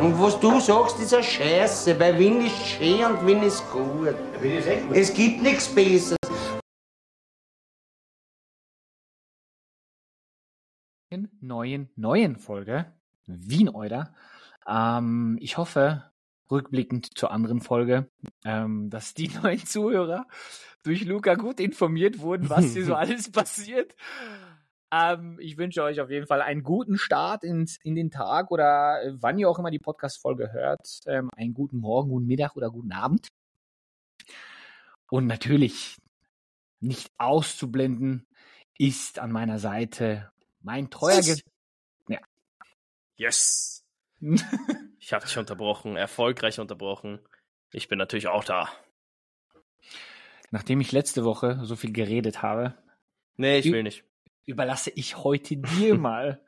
Und was du sagst, ist eine Scheiße, weil Wien ist schön und Wien ist gut. Es gibt nichts Besseres. neuen, neuen Folge Wien Euler. Ähm, ich hoffe, rückblickend zur anderen Folge, ähm, dass die neuen Zuhörer durch Luca gut informiert wurden, was hier so alles passiert. Ähm, ich wünsche euch auf jeden Fall einen guten Start ins, in den Tag oder äh, wann ihr auch immer die Podcast-Folge hört. Ähm, einen guten Morgen, guten Mittag oder guten Abend. Und natürlich nicht auszublenden ist an meiner Seite mein treuer Ge ja. Yes. ich habe dich unterbrochen, erfolgreich unterbrochen. Ich bin natürlich auch da. Nachdem ich letzte Woche so viel geredet habe. Nee, ich will nicht überlasse ich heute dir mal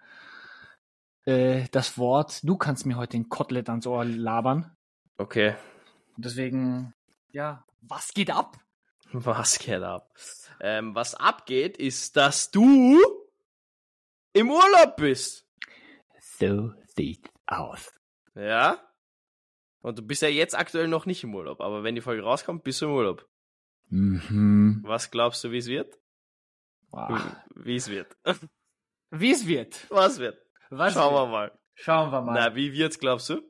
äh, das Wort. Du kannst mir heute den Kotelett ans Ohr labern. Okay. Deswegen, ja, was geht ab? Was geht ab? Ähm, was abgeht, ist, dass du im Urlaub bist. So sieht's aus. Ja? Und du bist ja jetzt aktuell noch nicht im Urlaub, aber wenn die Folge rauskommt, bist du im Urlaub. Mhm. Was glaubst du, wie es wird? Wow. Wie es wird. Wie es wird. Was wird. Was Schauen wird. wir mal. Schauen wir mal. Na, wie wird's, glaubst du?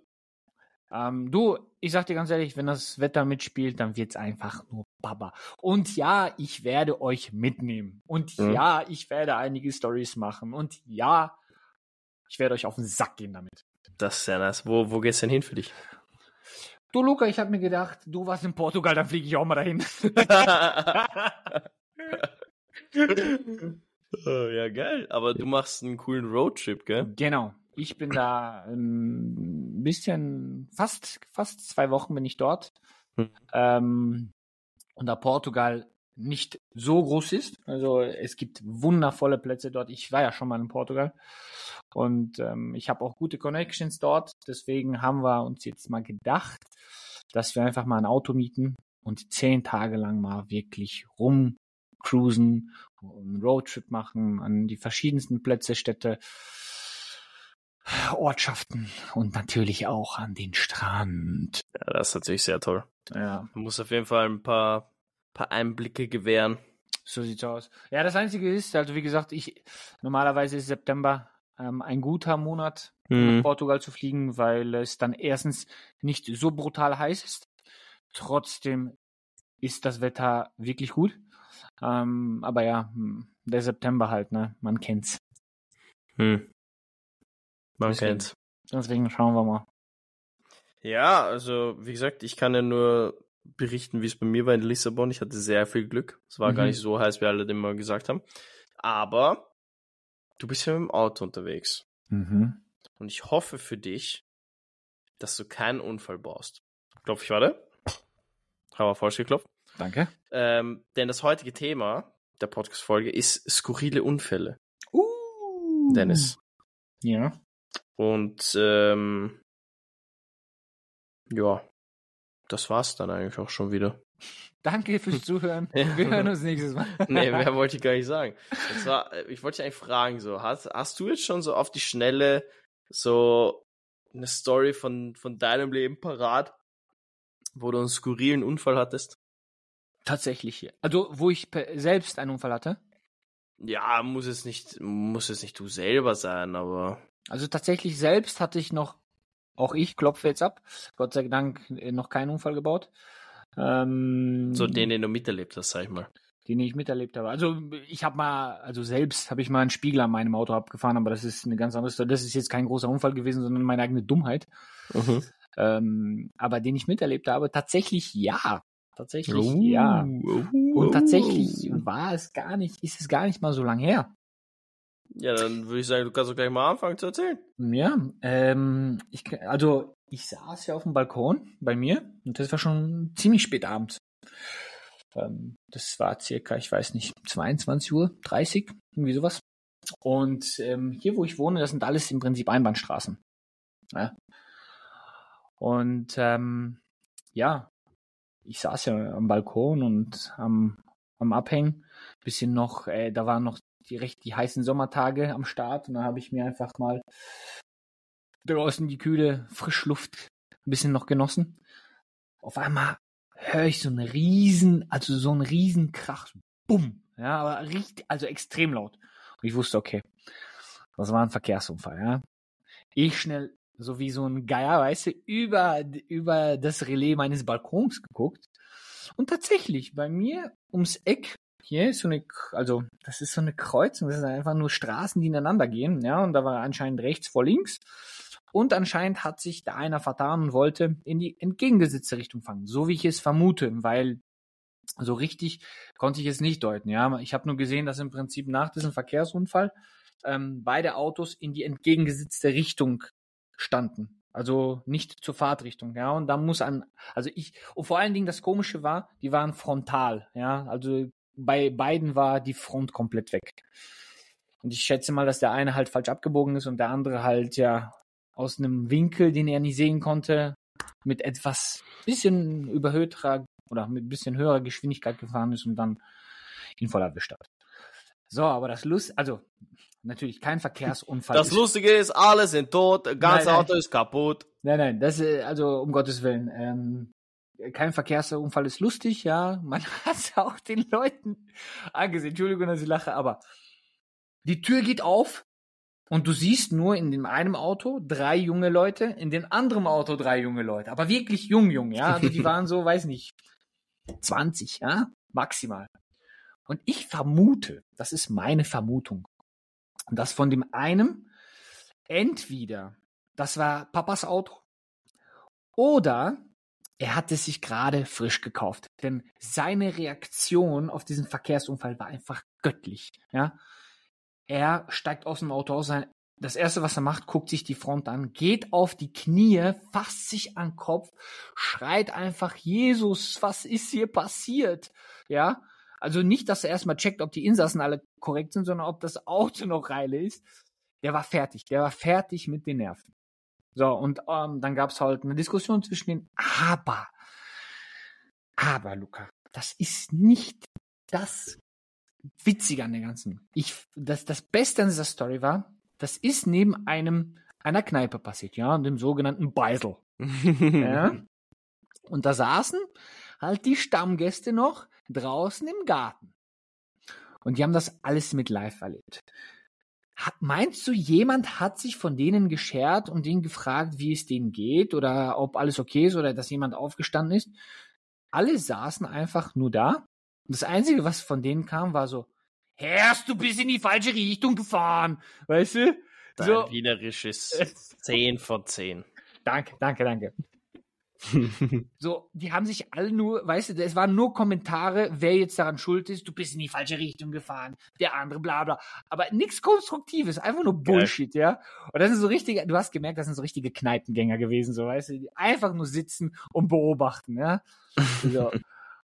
Ähm, du, ich sag dir ganz ehrlich, wenn das Wetter mitspielt, dann wird's einfach nur Baba. Und ja, ich werde euch mitnehmen. Und mhm. ja, ich werde einige Stories machen. Und ja, ich werde euch auf den Sack gehen damit. Das ist ja nice. Wo, wo geht's denn hin für dich? Du, Luca, ich habe mir gedacht, du warst in Portugal, dann fliege ich auch mal dahin. oh, ja, geil. Aber du machst einen coolen Roadtrip, gell? Genau. Ich bin da ein bisschen, fast, fast zwei Wochen bin ich dort. Hm. Ähm, und da Portugal nicht so groß ist, also es gibt wundervolle Plätze dort. Ich war ja schon mal in Portugal und ähm, ich habe auch gute Connections dort. Deswegen haben wir uns jetzt mal gedacht, dass wir einfach mal ein Auto mieten und zehn Tage lang mal wirklich rum cruisen, einen Roadtrip machen an die verschiedensten Plätze, Städte, Ortschaften und natürlich auch an den Strand. Ja, das ist natürlich sehr toll. Ja. Man muss auf jeden Fall ein paar, paar Einblicke gewähren. So sieht's aus. Ja, das Einzige ist, also wie gesagt, ich normalerweise ist September ähm, ein guter Monat, mhm. nach Portugal zu fliegen, weil es dann erstens nicht so brutal heiß ist. Trotzdem ist das Wetter wirklich gut. Ähm, aber ja, hm, der September halt, ne? Man kennt's. Hm. Man deswegen, kennt's. Deswegen schauen wir mal. Ja, also wie gesagt, ich kann ja nur berichten, wie es bei mir war in Lissabon. Ich hatte sehr viel Glück. Es war mhm. gar nicht so heiß, wie alle immer gesagt haben. Aber du bist ja mit dem Auto unterwegs. Mhm. Und ich hoffe für dich, dass du keinen Unfall baust. Klopf ich, warte. Haben wir falsch geklopft. Danke. Ähm, denn das heutige Thema der Podcast-Folge ist skurrile Unfälle. Uh. Dennis. Ja. Und ähm, ja, das war's dann eigentlich auch schon wieder. Danke fürs Zuhören. Wir hören uns nächstes Mal. nee, mehr wollte ich gar nicht sagen. Das war, äh, ich wollte dich eigentlich fragen, so, hast, hast du jetzt schon so auf die Schnelle so eine Story von, von deinem Leben parat, wo du einen skurrilen Unfall hattest? Tatsächlich. Also, wo ich selbst einen Unfall hatte? Ja, muss es nicht, muss es nicht du selber sein, aber. Also tatsächlich selbst hatte ich noch, auch ich klopfe jetzt ab, Gott sei Dank äh, noch keinen Unfall gebaut. Ähm, so den, den du miterlebt hast, sag ich mal. Den ich miterlebt habe. Also ich habe mal, also selbst habe ich mal einen Spiegel an meinem Auto abgefahren, aber das ist eine ganz andere Story. Das ist jetzt kein großer Unfall gewesen, sondern meine eigene Dummheit. Mhm. Ähm, aber den ich miterlebt habe, tatsächlich ja. Tatsächlich, uh, ja. Uh, Und tatsächlich war es gar nicht, ist es gar nicht mal so lang her. Ja, dann würde ich sagen, du kannst doch gleich mal anfangen zu erzählen. Ja, ähm, ich, also ich saß ja auf dem Balkon bei mir und das war schon ziemlich spät abends. Ähm, das war circa, ich weiß nicht, 22 Uhr, 30, irgendwie sowas. Und ähm, hier, wo ich wohne, das sind alles im Prinzip Einbahnstraßen. Ja. Und ähm, ja, ich saß ja am Balkon und am, am Abhängen. Bisschen noch, äh, da waren noch die recht die heißen Sommertage am Start und da habe ich mir einfach mal draußen die kühle Frischluft ein bisschen noch genossen. Auf einmal höre ich so einen riesen, also so einen riesen Krach. Bumm. Ja, aber richtig, also extrem laut. Und ich wusste, okay, das war ein Verkehrsunfall, ja. Ich schnell, so wie so ein Geier, weißt du, über, über das Relais meines Balkons geguckt. Und tatsächlich, bei mir ums Eck, hier ist so eine, also, das ist so eine Kreuzung, das sind einfach nur Straßen, die ineinander gehen, ja, und da war anscheinend rechts vor links. Und anscheinend hat sich da einer vertan und wollte in die entgegengesetzte Richtung fangen, so wie ich es vermute, weil so richtig konnte ich es nicht deuten. Ja, ich habe nur gesehen, dass im Prinzip nach diesem Verkehrsunfall ähm, beide Autos in die entgegengesetzte Richtung standen. Also nicht zur Fahrtrichtung, ja. Und da muss an, also ich, und vor allen Dingen das Komische war, die waren frontal, ja. Also bei beiden war die Front komplett weg. Und ich schätze mal, dass der eine halt falsch abgebogen ist und der andere halt ja aus einem Winkel, den er nicht sehen konnte, mit etwas bisschen überhöhter oder mit ein bisschen höherer Geschwindigkeit gefahren ist und dann ihn voll erwischt hat. So, aber das Lust, also natürlich kein Verkehrsunfall. Das Lustige ist, alle sind tot, das ganze Auto ist kaputt. Nein, nein, das ist, also um Gottes Willen, ähm, kein Verkehrsunfall ist lustig, ja. Man hat auch den Leuten angesehen. Entschuldigung, dass ich lache, aber die Tür geht auf und du siehst nur in dem einen Auto drei junge Leute, in dem anderen Auto drei junge Leute, aber wirklich jung, jung, ja. Also die waren so, weiß nicht, 20, ja, maximal. Und ich vermute, das ist meine Vermutung, dass von dem einen entweder das war Papas Auto oder er hat es sich gerade frisch gekauft. Denn seine Reaktion auf diesen Verkehrsunfall war einfach göttlich. Ja, er steigt aus dem Auto aus. Das erste, was er macht, guckt sich die Front an, geht auf die Knie, fasst sich an den Kopf, schreit einfach, Jesus, was ist hier passiert? Ja, also nicht, dass er erstmal checkt, ob die Insassen alle korrekt sind, sondern ob das Auto noch reile ist. Der war fertig, der war fertig mit den Nerven. So, und ähm, dann gab's halt eine Diskussion zwischen den, aber, aber, Luca, das ist nicht das Witzige an der ganzen. Ich, das, das Beste an dieser Story war, das ist neben einem, einer Kneipe passiert, ja, dem sogenannten Beisel. ja. Und da saßen halt die Stammgäste noch draußen im Garten. Und die haben das alles mit live erlebt. Meinst du, jemand hat sich von denen geschert und denen gefragt, wie es denen geht oder ob alles okay ist oder dass jemand aufgestanden ist? Alle saßen einfach nur da. Und das Einzige, was von denen kam, war so, Herrst, du bist in die falsche Richtung gefahren. Weißt du? Dein so. wienerisches 10 von 10. Danke, danke, danke. so, die haben sich alle nur, weißt du, es waren nur Kommentare, wer jetzt daran schuld ist, du bist in die falsche Richtung gefahren, der andere, bla bla. Aber nichts Konstruktives, einfach nur Bullshit, Geil. ja. Und das sind so richtige, du hast gemerkt, das sind so richtige Kneipengänger gewesen, so, weißt du, die einfach nur sitzen und beobachten, ja. So.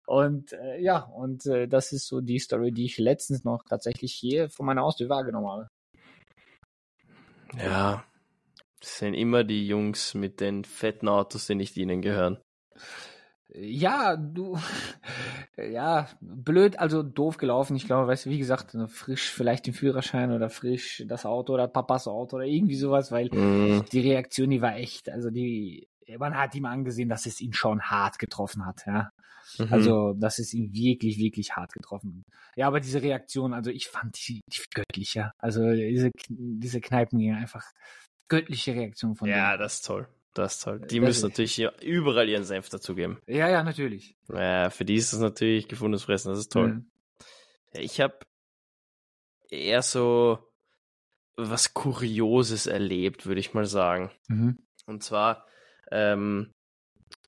Und äh, ja, und äh, das ist so die Story, die ich letztens noch tatsächlich hier von meiner Haustür wahrgenommen habe. Ja, das sind immer die Jungs mit den fetten Autos, die nicht ihnen gehören. Ja, du, ja, blöd, also doof gelaufen. Ich glaube, weißt du, wie gesagt, frisch vielleicht den Führerschein oder frisch das Auto oder Papas Auto oder irgendwie sowas, weil mm. die Reaktion, die war echt, also die, man hat ihm angesehen, dass es ihn schon hart getroffen hat, ja. Mhm. Also, dass es ihn wirklich, wirklich hart getroffen hat. Ja, aber diese Reaktion, also ich fand die, die göttlicher. Also diese, diese Kneipen gingen einfach göttliche Reaktion von Ja, denen. das ist toll. Das ist toll. Die das müssen natürlich überall ihren Senf dazugeben. Ja, ja, natürlich. Ja, für die ist das natürlich gefundenes Fressen. Das ist toll. Mhm. Ich habe eher so was Kurioses erlebt, würde ich mal sagen. Mhm. Und zwar ähm,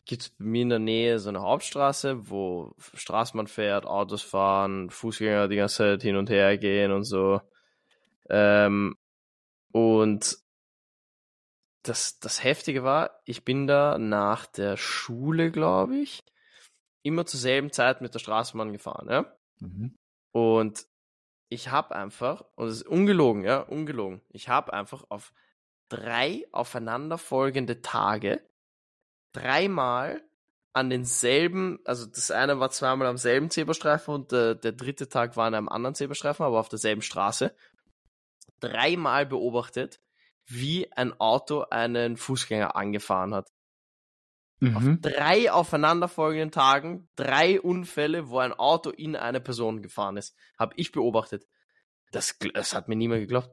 gibt es bei mir in der Nähe so eine Hauptstraße, wo Straßenbahn fährt, Autos fahren, Fußgänger die ganze Zeit hin und her gehen und so. Ähm, und das, das Heftige war, ich bin da nach der Schule, glaube ich, immer zur selben Zeit mit der Straßenbahn gefahren, ja. Mhm. Und ich habe einfach, und es ist ungelogen, ja, ungelogen, ich habe einfach auf drei aufeinanderfolgende Tage dreimal an denselben, also das eine war zweimal am selben Zebrastreifen und der, der dritte Tag war an einem anderen Zebrastreifen, aber auf derselben Straße, dreimal beobachtet, wie ein Auto einen Fußgänger angefahren hat. Auf Mhm. drei aufeinanderfolgenden Tagen, drei Unfälle, wo ein Auto in eine Person gefahren ist. Habe ich beobachtet. Das, das hat mir niemand geglaubt.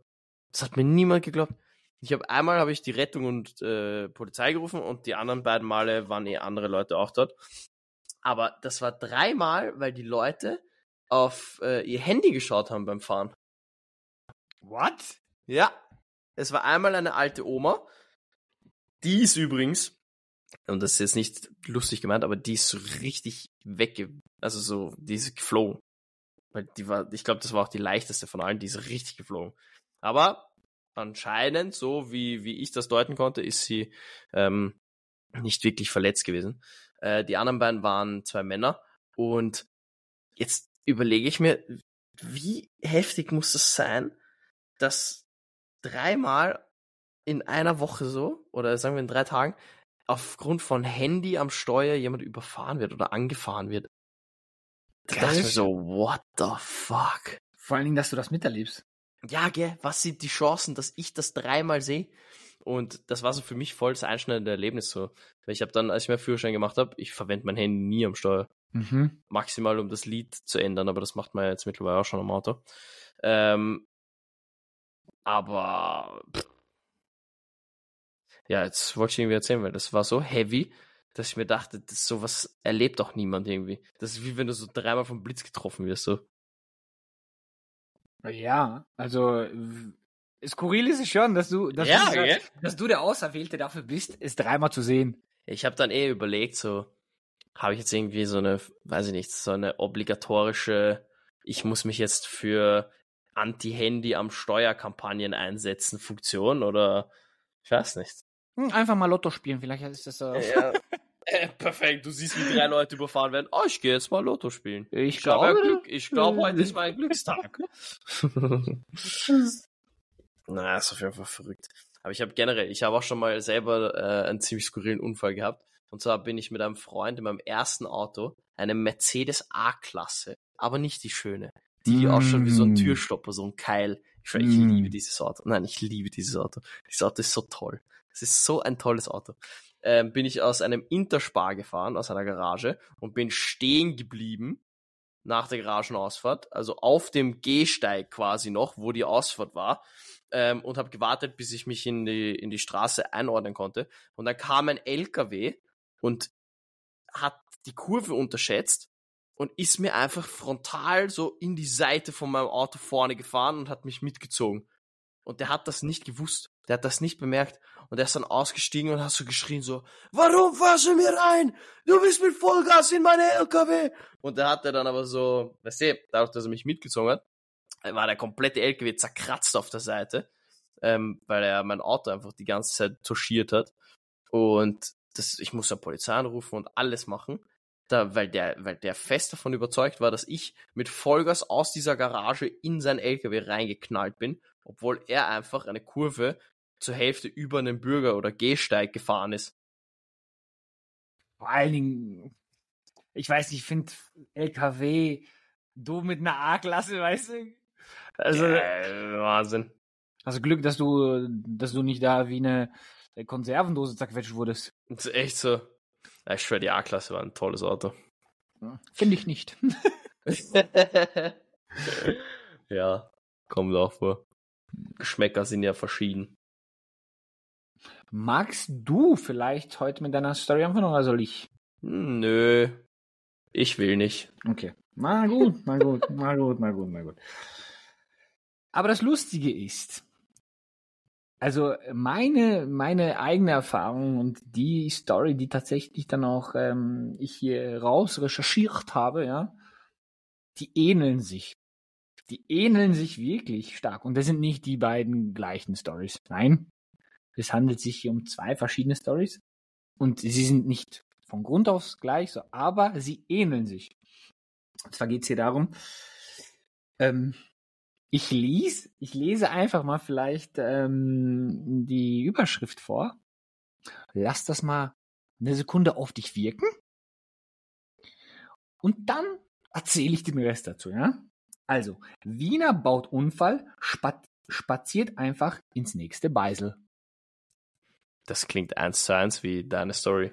Das hat mir niemand geglaubt. Ich habe einmal habe ich die Rettung und äh, Polizei gerufen und die anderen beiden Male waren eh andere Leute auch dort. Aber das war dreimal, weil die Leute auf äh, ihr Handy geschaut haben beim Fahren. What? Ja. Es war einmal eine alte Oma. Die ist übrigens, und das ist jetzt nicht lustig gemeint, aber die ist so richtig wegge... Also so, die ist geflogen. Weil die war, ich glaube, das war auch die leichteste von allen, die ist richtig geflogen. Aber anscheinend, so wie, wie ich das deuten konnte, ist sie ähm, nicht wirklich verletzt gewesen. Äh, die anderen beiden waren zwei Männer. Und jetzt überlege ich mir, wie heftig muss das sein, dass dreimal in einer Woche so, oder sagen wir in drei Tagen, aufgrund von Handy am Steuer jemand überfahren wird oder angefahren wird. Da dachte ich mir so, what the fuck? Vor allen Dingen, dass du das miterlebst. Ja, gell, was sind die Chancen, dass ich das dreimal sehe? Und das war so für mich voll das einschneidende Erlebnis so. Weil ich habe dann, als ich meinen Führerschein gemacht habe, ich verwende mein Handy nie am Steuer. Mhm. Maximal, um das Lied zu ändern, aber das macht man ja jetzt mittlerweile auch schon am Auto. Ähm, aber pff. ja, jetzt wollte ich irgendwie erzählen, weil das war so heavy, dass ich mir dachte, das sowas erlebt doch niemand irgendwie. Das ist wie wenn du so dreimal vom Blitz getroffen wirst, so. Ja, also skurril ist es schon, dass du, dass, Ja, du, gell? dass du der Auserwählte dafür bist, es dreimal zu sehen. Ich habe dann eh überlegt, so habe ich jetzt irgendwie so eine, weiß ich nicht, so eine obligatorische, ich muss mich jetzt für Anti-Handy am Steuerkampagnen einsetzen Funktion oder ich weiß nicht. Hm, einfach mal Lotto spielen, vielleicht ist das so. Ja. Äh, perfekt, du siehst, wie drei Leute überfahren werden. Oh, ich gehe jetzt mal Lotto spielen. Ich Ich glaube, Glück. Ich glaube, heute ist mein Glückstag. Na, ist auf jeden Fall verrückt. Aber ich habe generell, ich habe auch schon mal selber äh, einen ziemlich skurrilen Unfall gehabt. Und zwar bin ich mit einem Freund in meinem ersten Auto, eine Mercedes A-Klasse, aber nicht die schöne. Die Mm. ausschaut wie so ein Türstopper, so ein Keil. Ich, schwör, ich Mm. liebe dieses Auto. Nein, ich liebe dieses Auto. Dieses Auto ist so toll. Es ist so ein tolles Auto. Ähm, bin ich aus einem Interspar gefahren, aus einer Garage und bin stehen geblieben nach der Garagenausfahrt, also auf dem Gehsteig quasi noch, wo die Ausfahrt war, ähm, und habe gewartet, bis ich mich in die, in die Straße einordnen konnte. Und dann kam ein LKW und hat die Kurve unterschätzt und ist mir einfach frontal so in die Seite von meinem Auto vorne gefahren und hat mich mitgezogen. Und der hat das nicht gewusst. Der hat das nicht bemerkt. Und er ist dann ausgestiegen und hat so geschrien so, warum fahrst du mir rein? Du bist mit Vollgas in meine LKW. Und da hat er dann aber so, weißt du, dadurch, dass er mich mitgezogen hat, war der komplette LKW zerkratzt auf der Seite, ähm, weil er mein Auto einfach die ganze Zeit touchiert hat. Und das, ich musste Polizei anrufen und alles machen, da, weil, der, weil der fest davon überzeugt war, dass ich mit Vollgas aus dieser Garage in sein LKW reingeknallt bin, obwohl er einfach eine Kurve zur Hälfte über einen Bürger- oder Gehsteig gefahren ist. Vor allen Dingen, ich weiß nicht, ich finde LKW, du mit einer A-Klasse, weißt du? Also, äh, Wahnsinn. hast du Glück, dass du, dass du nicht da wie eine Konservendose zerquetscht wurdest. Das ist echt so. Ich schwöre, die A-Klasse war ein tolles Auto. Finde ich nicht. ja, kommt auch vor. Geschmäcker sind ja verschieden. Magst du vielleicht heute mit deiner Story anfangen oder soll ich? Hm, Nö, ich will nicht. Okay. Na gut, na gut, na gut, na gut, na gut. Aber das Lustige ist, also meine, meine eigene Erfahrung und die Story, die tatsächlich dann auch ähm, ich hier raus recherchiert habe, ja, die ähneln sich. Die ähneln sich wirklich stark. Und das sind nicht die beiden gleichen Stories. Nein, es handelt sich hier um zwei verschiedene Stories. Und sie sind nicht von Grund aus gleich, so, aber sie ähneln sich. Und zwar geht's hier darum, ähm, ich lies, ich lese einfach mal vielleicht ähm, die Überschrift vor. Lass das mal eine Sekunde auf dich wirken. Und dann erzähle ich den Rest dazu, ja? Also, Wiener baut Unfall, spat spaziert einfach ins nächste Beisel. Das klingt eins zu eins wie deine Story.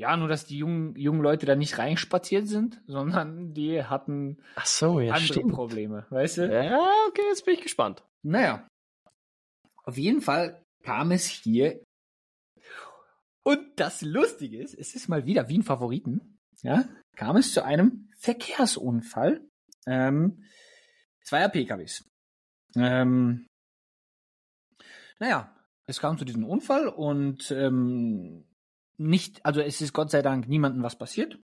Ja, nur dass die jungen, jungen Leute da nicht reinspaziert sind, sondern die hatten Ach so, ja, andere stimmt. Probleme, weißt du? Ja, okay, jetzt bin ich gespannt. Naja. Auf jeden Fall kam es hier. Und das Lustige ist, es ist mal wieder wie ein Favoriten. Ja, kam es zu einem Verkehrsunfall. Ähm, zweier PKWs. Ähm, naja, es kam zu diesem Unfall und ähm, nicht, also es ist Gott sei Dank niemandem was passiert.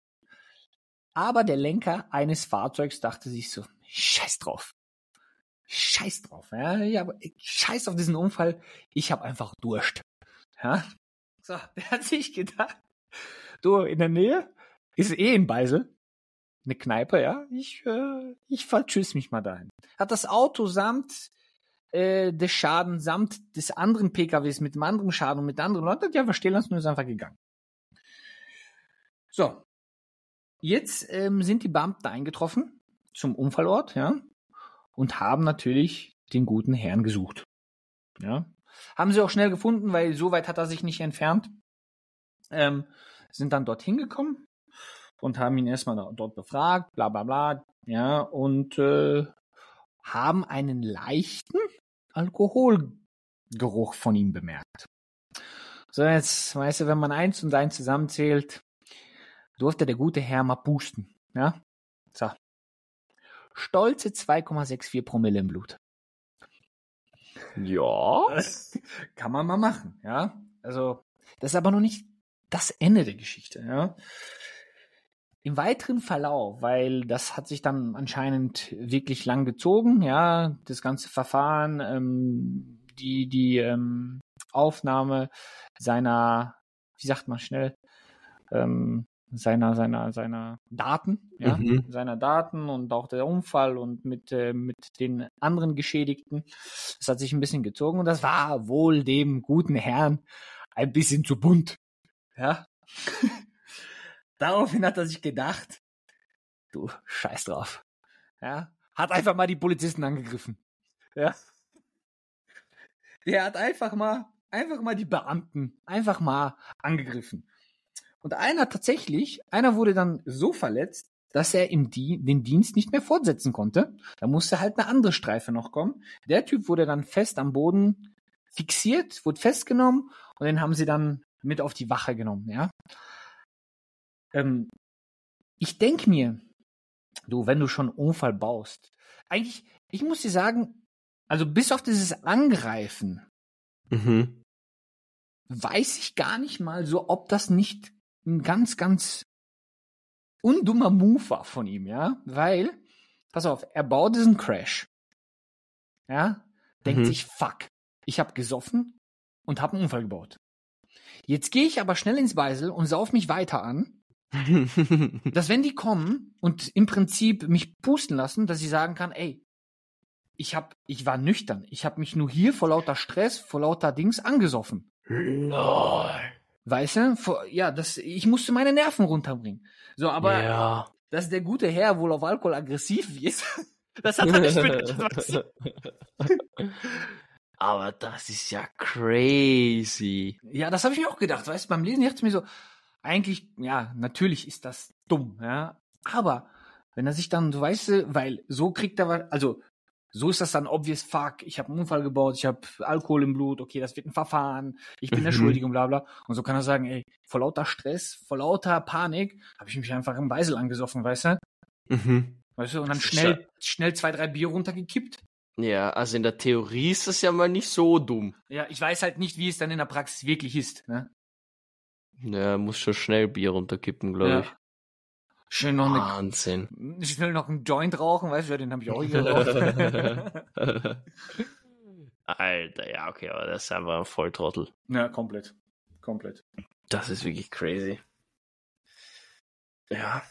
Aber der Lenker eines Fahrzeugs dachte sich so, scheiß drauf. Scheiß drauf, ja, ja, scheiß auf diesen Unfall. Ich habe einfach Durst. Ja. So, der hat sich gedacht, du, in der Nähe ist eh in Beisel eine Kneipe, ja. Ich, äh, ich vertschüss mich mal dahin. Hat das Auto samt äh, des Schaden, samt des anderen PKWs mit dem anderen Schaden und mit anderen Leuten, ja, wir stehen lassen und ist einfach gegangen. So. Jetzt ähm, sind die Beamten eingetroffen zum Unfallort, ja, und haben natürlich den guten Herrn gesucht. Ja. Haben sie auch schnell gefunden, weil so weit hat er sich nicht entfernt. Ähm, sind dann dorthin gekommen und haben ihn erstmal dort befragt, bla bla bla, ja, und äh, haben einen leichten Alkoholgeruch von ihm bemerkt. So, jetzt, weißt du, wenn man eins und eins zusammenzählt, durfte der gute Herr mal pusten, ja. So. Stolze 2,64 Promille im Blut. Ja. Kann man mal machen, ja. Also, das ist aber noch nicht das Ende der Geschichte, ja. Im weiteren Verlauf, weil das hat sich dann anscheinend wirklich lang gezogen, ja, das ganze Verfahren, ähm, die, die ähm, Aufnahme seiner, wie sagt man schnell, ähm, seiner, seiner, seiner Daten, ja, Mhm. seiner Daten und auch der Unfall und mit, äh, mit den anderen Geschädigten. Das hat sich ein bisschen gezogen und das war wohl dem guten Herrn ein bisschen zu bunt. Ja. Daraufhin hat er sich gedacht, du scheiß drauf. Ja. Hat einfach mal die Polizisten angegriffen. Ja. Der hat einfach mal, einfach mal die Beamten, einfach mal angegriffen. Und einer tatsächlich, einer wurde dann so verletzt, dass er im Di den Dienst nicht mehr fortsetzen konnte. Da musste halt eine andere Streife noch kommen. Der Typ wurde dann fest am Boden fixiert, wurde festgenommen und den haben sie dann mit auf die Wache genommen, ja. Ähm, ich denk mir, du, wenn du schon einen Unfall baust, eigentlich, ich muss dir sagen, also bis auf dieses Angreifen, Mhm. weiß ich gar nicht mal so, ob das nicht ein ganz, ganz undummer Move war von ihm, ja? Weil, pass auf, er baut diesen Crash. Ja? Denkt Mhm. sich, fuck, ich hab gesoffen und hab einen Unfall gebaut. Jetzt gehe ich aber schnell ins Beisel und sauf mich weiter an, dass wenn die kommen und im Prinzip mich pusten lassen, dass ich sagen kann, ey, ich hab, ich war nüchtern. Ich hab mich nur hier vor lauter Stress, vor lauter Dings angesoffen. Lol. Weißt du? Ja, das, ich musste meine Nerven runterbringen. So, aber ja. dass der gute Herr wohl auf Alkohol aggressiv ist, das hat er nicht du? Aber das ist ja crazy. Ja, das habe ich mir auch gedacht. Weißt du, beim Lesen dachte ich mir so, eigentlich, ja, natürlich ist das dumm, ja. Aber wenn er sich dann, so weißt du, weil so kriegt er, also so ist das dann obvious fuck, ich habe einen Unfall gebaut, ich habe Alkohol im Blut, okay, das wird ein Verfahren, ich bin der Mhm. Schuldige und bla bla. Und so kann er sagen, ey, vor lauter Stress, vor lauter Panik, habe ich mich einfach im Beisel angesoffen, weißt du? Mhm. Weißt du, und dann schnell, schnell zwei, drei Bier runtergekippt. Ja, also in der Theorie ist das ja mal nicht so dumm. Ja, ich weiß halt nicht, wie es dann in der Praxis wirklich ist, ne? Ja, muss schon schnell Bier runterkippen, glaube Ja. ich. Schön noch eine Wahnsinn. Ich will noch einen Joint rauchen, weißt du, den habe ich auch geraucht. Alter, ja, okay, aber das ist einfach ein Volltrottel. ja, komplett. Komplett. Das ist wirklich crazy. Ja.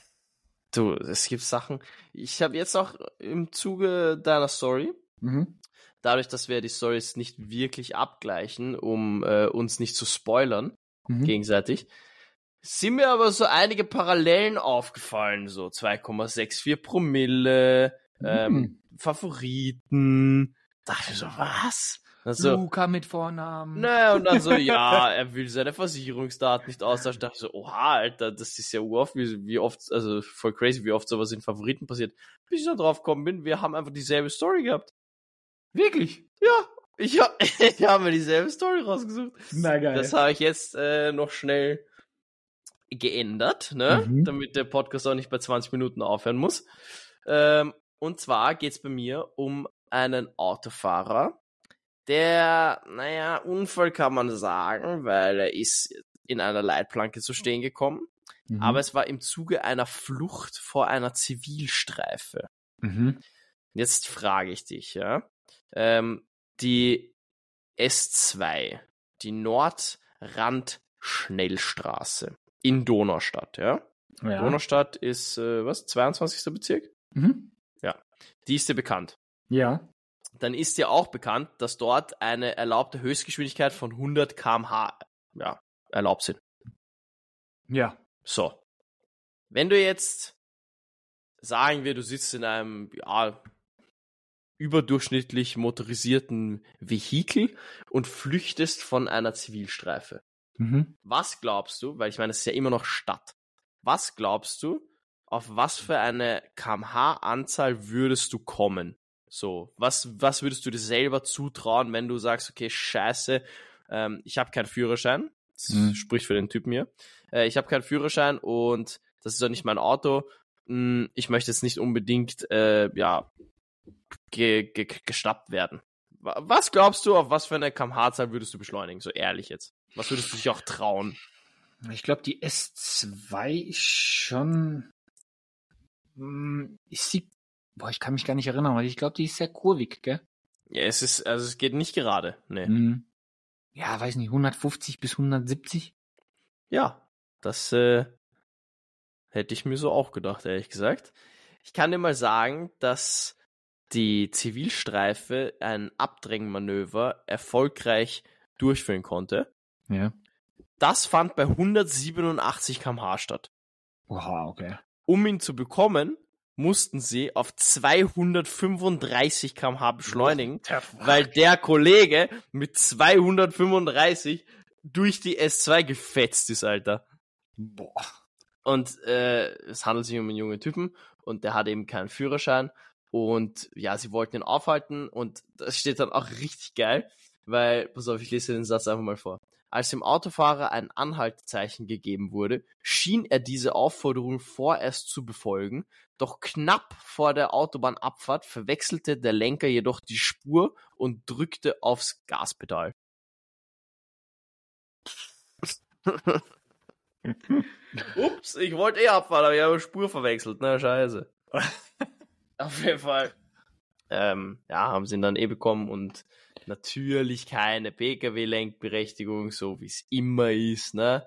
Du, es gibt Sachen. Ich habe jetzt auch im Zuge deiner Story, Mhm. dadurch, dass wir die Stories nicht wirklich abgleichen, um äh, uns nicht zu spoilern, Mhm. gegenseitig, sind mir aber so einige Parallelen aufgefallen, so 2,64 Promille, ähm, Mhm. Favoriten. Dachte ich so, was? Also, Luca mit Vornamen. Ne, und dann so, ja, er will seine Versicherungsdaten nicht austauschen. Ich dachte so, oha, Alter, das ist ja uroft, wie, wie oft, also voll crazy, wie oft sowas in Favoriten passiert. Bis ich da drauf gekommen bin, wir haben einfach dieselbe Story gehabt. Wirklich? Ja, ich, hab, ich habe mir dieselbe Story rausgesucht. Na geil. Das habe ich jetzt äh, noch schnell geändert, ne? Mhm. damit der Podcast auch nicht bei 20 Minuten aufhören muss. Ähm, und zwar geht's bei mir um einen Autofahrer, der, naja, Unfall kann man sagen, weil er ist in einer Leitplanke zu stehen gekommen. Mhm. Aber es war im Zuge einer Flucht vor einer Zivilstreife. mhm. Jetzt frage ich dich, ja. Ähm, die S2, die Nordrand-Schnellstraße in Donaustadt, ja. ja. Donaustadt ist, äh, was, 22. Bezirk? Mhm. Die ist dir bekannt. Ja. Dann ist dir auch bekannt, dass dort eine erlaubte Höchstgeschwindigkeit von 100 km/h ja, erlaubt sind. Ja. So. Wenn du jetzt, sagen wir, du sitzt in einem, ja, überdurchschnittlich motorisierten Vehikel und flüchtest von einer Zivilstreife. Mhm. Was glaubst du, weil ich meine, es ist ja immer noch Stadt, was glaubst du, auf was für eine kmh-Anzahl würdest du kommen? So, was, was würdest du dir selber zutrauen, wenn du sagst, okay, scheiße, ähm, ich habe keinen Führerschein, das Mhm. spricht für den Typen hier, äh, ich habe keinen Führerschein und das ist auch nicht mein Auto, Hm, ich möchte jetzt nicht unbedingt, äh, ja, ge ge geschnappt werden. Wa- Was glaubst du, auf was für eine kmh-Zahl würdest du beschleunigen, so ehrlich jetzt? Was würdest du dich auch trauen? Ich glaube, die S2 ist schon. Hm, Ist sie. Boah, ich kann mich gar nicht erinnern, weil ich glaube, die ist sehr kurvig, gell? Ja, es ist, also es geht nicht gerade, nee. Mhm. Ja, weiß nicht, 150 bis 170? Ja, das äh, hätte ich mir so auch gedacht, ehrlich gesagt. Ich kann dir mal sagen, dass die Zivilstreife ein Abdrängmanöver erfolgreich durchführen konnte. Ja. Das fand bei 187 km/h statt. Oha, okay. Um ihn zu bekommen, mussten sie auf 235 km/h beschleunigen, weil der Kollege mit 235 durch die S2 gefetzt ist, Alter. Boah. Und äh, es handelt sich um einen jungen Typen und der hat eben keinen Führerschein. Und ja, sie wollten ihn aufhalten und das steht dann auch richtig geil, weil, pass auf, ich lese den Satz einfach mal vor. Als dem Autofahrer ein Anhaltezeichen gegeben wurde, schien er diese Aufforderung vorerst zu befolgen, doch knapp vor der Autobahnabfahrt verwechselte der Lenker jedoch die Spur und drückte aufs Gaspedal. Ups, ich wollte eh abfahren, aber ich habe Spur verwechselt. Na, scheiße. Auf jeden Fall. Ähm, ja, haben sie ihn dann eh bekommen und natürlich keine Pkw-Lenkberechtigung, so wie es immer ist, ne?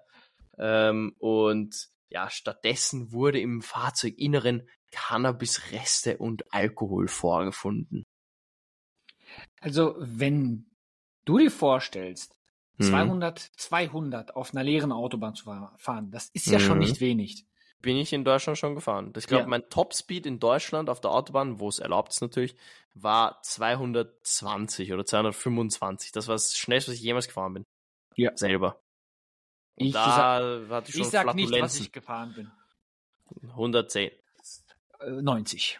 Ähm, und ja, stattdessen wurde im Fahrzeuginneren Cannabisreste und Alkohol vorgefunden. Also, wenn du dir vorstellst, Mhm. 200, 200 auf einer leeren Autobahn zu fahren, das ist ja schon Mhm. nicht wenig. Bin ich in Deutschland schon gefahren. Ich glaube, Ja. mein Topspeed in Deutschland auf der Autobahn, wo es erlaubt ist natürlich, war 220 oder 225. Das war das schnellste, was ich jemals gefahren bin. Ja. Selber. Und Ich, da hatte ich schon ich sag nicht, was ich gefahren bin. 110. Äh, 90.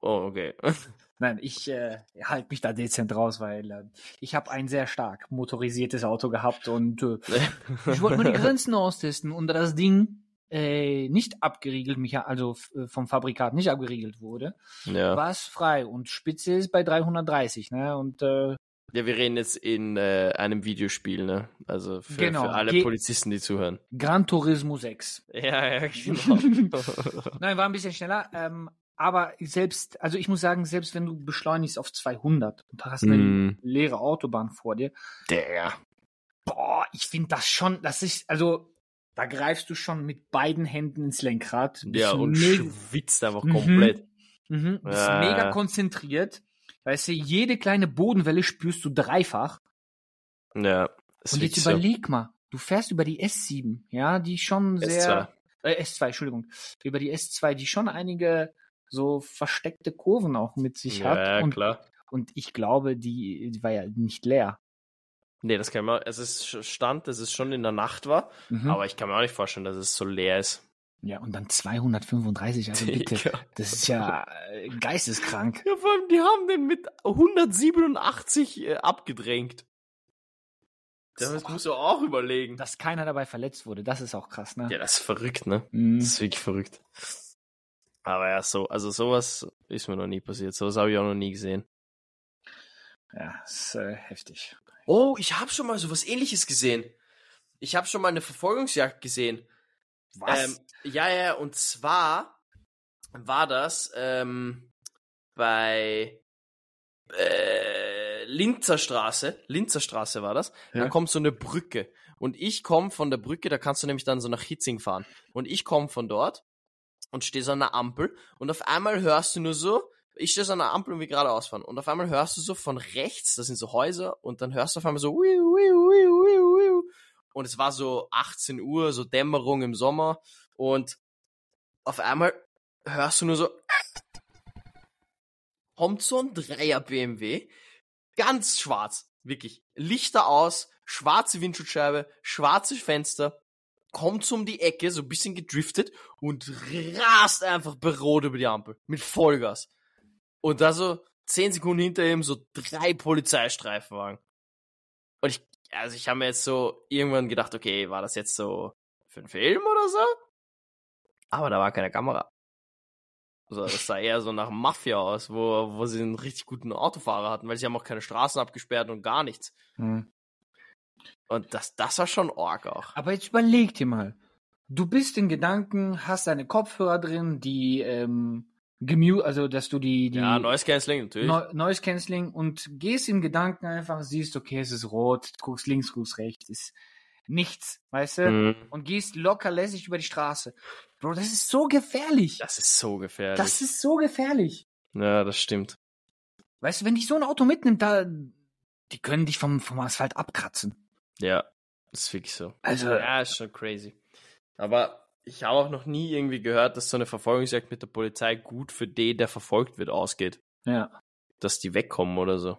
Oh, okay. Nein, ich äh, halte mich da dezent raus, weil äh, ich habe ein sehr stark motorisiertes Auto gehabt und äh, ich wollte mal die Grenzen austesten und da das Ding äh, nicht abgeriegelt, also äh, vom Fabrikat nicht abgeriegelt wurde, ja. war es frei und Spitze ist bei 330, ne? Und äh, ja, wir reden jetzt in äh, einem Videospiel, ne? Also für, Genau. für alle Ge- Polizisten, die zuhören. Gran Turismo 6. Ja, ja, genau. Nein, war ein bisschen schneller, ähm, aber selbst, also ich muss sagen, selbst wenn du beschleunigst auf 200 und hast eine Mm. leere Autobahn vor dir, Der. boah, ich finde das schon, das ist, also da greifst du schon mit beiden Händen ins Lenkrad. Ja, und schwitzt einfach Mhm. komplett. mhm, bist Ja. mega konzentriert. Weißt du, jede kleine Bodenwelle spürst du dreifach. Ja. und jetzt wirklich so. überleg mal, du fährst über die S7, ja, die schon sehr, S2. äh, S2, Entschuldigung, über die S2, die schon einige so versteckte Kurven auch mit sich Ja, hat. ja, und, klar. und ich glaube, die, die war ja nicht leer. Nee, das kann man, es ist Stand, dass es schon in der Nacht war, Mhm. aber ich kann mir auch nicht vorstellen, dass es so leer ist. Ja, und dann 235, also bitte. Digga. Das ist ja äh, geisteskrank. Ja, vor allem, die haben den mit 187 äh, abgedrängt. Das musst du auch überlegen. Dass keiner dabei verletzt wurde, das ist auch krass, ne? Ja, das ist verrückt, ne? Mhm. Das ist wirklich verrückt. Aber ja, so, also sowas ist mir noch nie passiert. Sowas habe ich auch noch nie gesehen. Ja, ist äh, heftig. Oh, ich habe schon mal sowas ähnliches gesehen. Ich habe schon mal eine Verfolgungsjagd gesehen. Ähm, ja, ja, und zwar war das ähm, bei äh, Linzer Straße. Linzer Straße war das. Ja. Da kommt so eine Brücke. Und ich komme von der Brücke, da kannst du nämlich dann so nach Hitzing fahren. Und ich komme von dort und stehe so an der Ampel. Und auf einmal hörst du nur so, ich stehe so an der Ampel und wir geradeaus fahren. Und auf einmal hörst du so von rechts, das sind so Häuser, und dann hörst du auf einmal so, wiu, wiu, wiu, und es war so 18 Uhr, so Dämmerung im Sommer. Und auf einmal hörst du nur so, kommt so ein Dreier BMW, ganz schwarz, wirklich, Lichter aus, schwarze Windschutzscheibe, schwarze Fenster, kommt so um die Ecke, so ein bisschen gedriftet und rast einfach bei Rot über die Ampel mit Vollgas. Und da so zehn Sekunden hinter ihm so drei Polizeistreifenwagen. Und ich, also ich habe mir jetzt so irgendwann gedacht, okay, war das jetzt so für einen Film oder so? Aber da war keine Kamera. Also das sah eher so nach Mafia aus, wo, wo sie einen richtig guten Autofahrer hatten, weil sie haben auch keine Straßen abgesperrt und gar nichts. Mhm. Und das, das war schon Org auch. Aber jetzt überleg dir mal. Du bist in Gedanken, hast deine Kopfhörer drin, die ähm, gemute, also dass du die, die Ja, Noise Cancelling natürlich. Neu- Noise Cancelling und gehst im Gedanken einfach, siehst, okay, es ist rot, guckst links, guckst rechts, ist nichts, weißt du? Mhm. Und gehst locker lässig über die Straße. Bro, das ist so gefährlich. Das ist so gefährlich. Das ist so gefährlich. ja, das stimmt. Weißt du, wenn dich so ein Auto mitnimmt, da, die können dich vom, vom Asphalt abkratzen. Ja, das ist wirklich so. Also, Ja, ist schon crazy. Aber ich habe auch noch nie irgendwie gehört, dass so eine Verfolgungsjagd mit der Polizei gut für den, der verfolgt wird, ausgeht. ja. Dass die wegkommen oder so.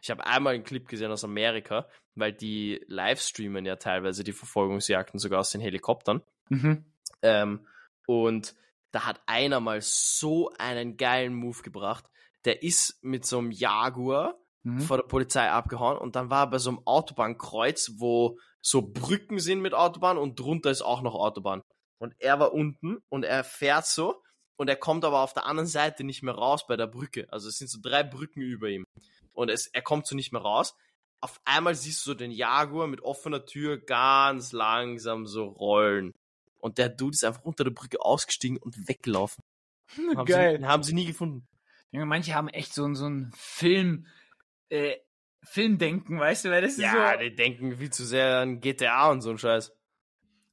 Ich habe einmal einen Clip gesehen aus Amerika, weil die livestreamen ja teilweise die Verfolgungsjagden sogar aus den Helikoptern. Mhm. Ähm, und da hat einer mal so einen geilen Move gebracht. Der ist mit so einem Jaguar Mhm. vor der Polizei abgehauen und dann war er bei so einem Autobahnkreuz, wo so Brücken sind mit Autobahn und drunter ist auch noch Autobahn. Und er war unten und er fährt so und er kommt aber auf der anderen Seite nicht mehr raus bei der Brücke. Also es sind so drei Brücken über ihm. Und es, er kommt so nicht mehr raus. Auf einmal siehst du so den Jaguar mit offener Tür ganz langsam so rollen. Und der Dude ist einfach unter der Brücke ausgestiegen und weggelaufen. Haben Geil. Sie, haben sie nie gefunden. Junge, manche haben echt so, so ein Film, äh, Filmdenken, weißt du, weil das ist Ja, so. die denken viel zu sehr an GTA und so ein Scheiß.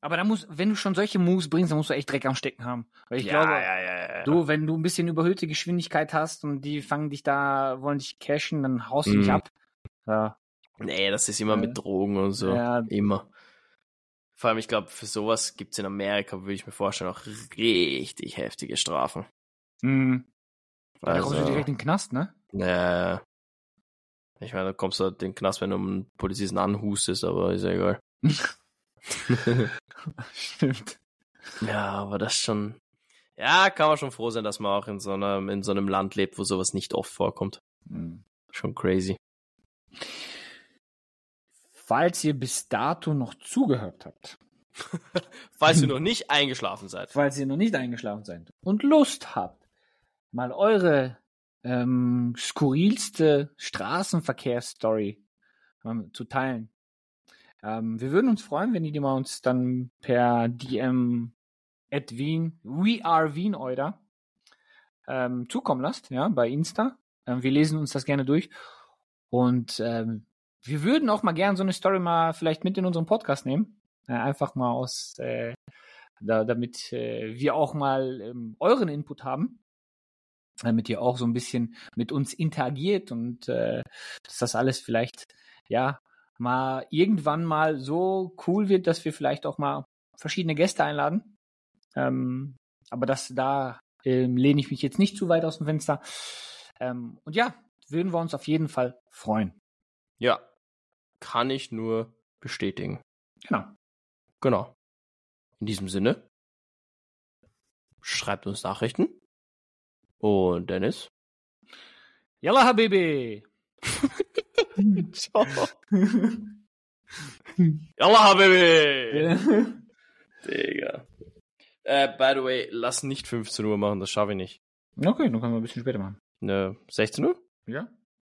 Aber da muss, wenn du schon solche Moves bringst, dann musst du echt Dreck am Stecken haben. Weil ich ja, glaube, ja, ja, ja. du, wenn du ein bisschen überhöhte Geschwindigkeit hast und die fangen dich da, wollen dich cashen, dann haust du dich Mhm. ab. Ja. Nee, das ist immer Ja. mit Drogen und so. Ja. Immer. Vor allem, ich glaube, für sowas gibt's in Amerika, würde ich mir vorstellen, auch richtig heftige Strafen. Mhm. Da Also, kommst du direkt in den Knast, ne? äh, ich meine, da kommst du halt in den Knast, wenn du einen Polizisten anhustest, aber ist ja egal. Stimmt. Ja, aber das schon. Ja, kann man schon froh sein, dass man auch in so einem, in so einem Land lebt, wo sowas nicht oft vorkommt. Mhm. Schon crazy. Falls ihr bis dato noch zugehört habt, Falls ihr noch nicht eingeschlafen seid. falls ihr noch nicht eingeschlafen seid und Lust habt, mal eure ähm, skurrilste Straßenverkehrsstory ähm, zu teilen. Ähm, wir würden uns freuen, wenn ihr die mal uns dann per DM at Wien, we are Wien Euder, ähm, zukommen lasst, ja, bei Insta. Ähm, wir lesen uns das gerne durch. Und ähm, wir würden auch mal gerne so eine Story mal vielleicht mit in unseren Podcast nehmen. Äh, einfach mal aus, äh, da, damit äh, wir auch mal ähm, euren Input haben. Damit ihr auch so ein bisschen mit uns interagiert und äh, dass das alles vielleicht, ja, mal irgendwann mal so cool wird, dass wir vielleicht auch mal verschiedene Gäste einladen. Ähm, aber das da ähm, lehne ich mich jetzt nicht zu weit aus dem Fenster. Ähm, und ja, würden wir uns auf jeden Fall freuen. Ja. Kann ich nur bestätigen. Genau. Genau. In diesem Sinne, schreibt uns Nachrichten. Und Dennis? Yalla, Habibi! Ciao. Yalla, Habibi! Digga. Äh, by the way, lass nicht 15 Uhr machen, das schaffe ich nicht. okay, dann können wir ein bisschen später machen. Ne, 16 Uhr? Ja?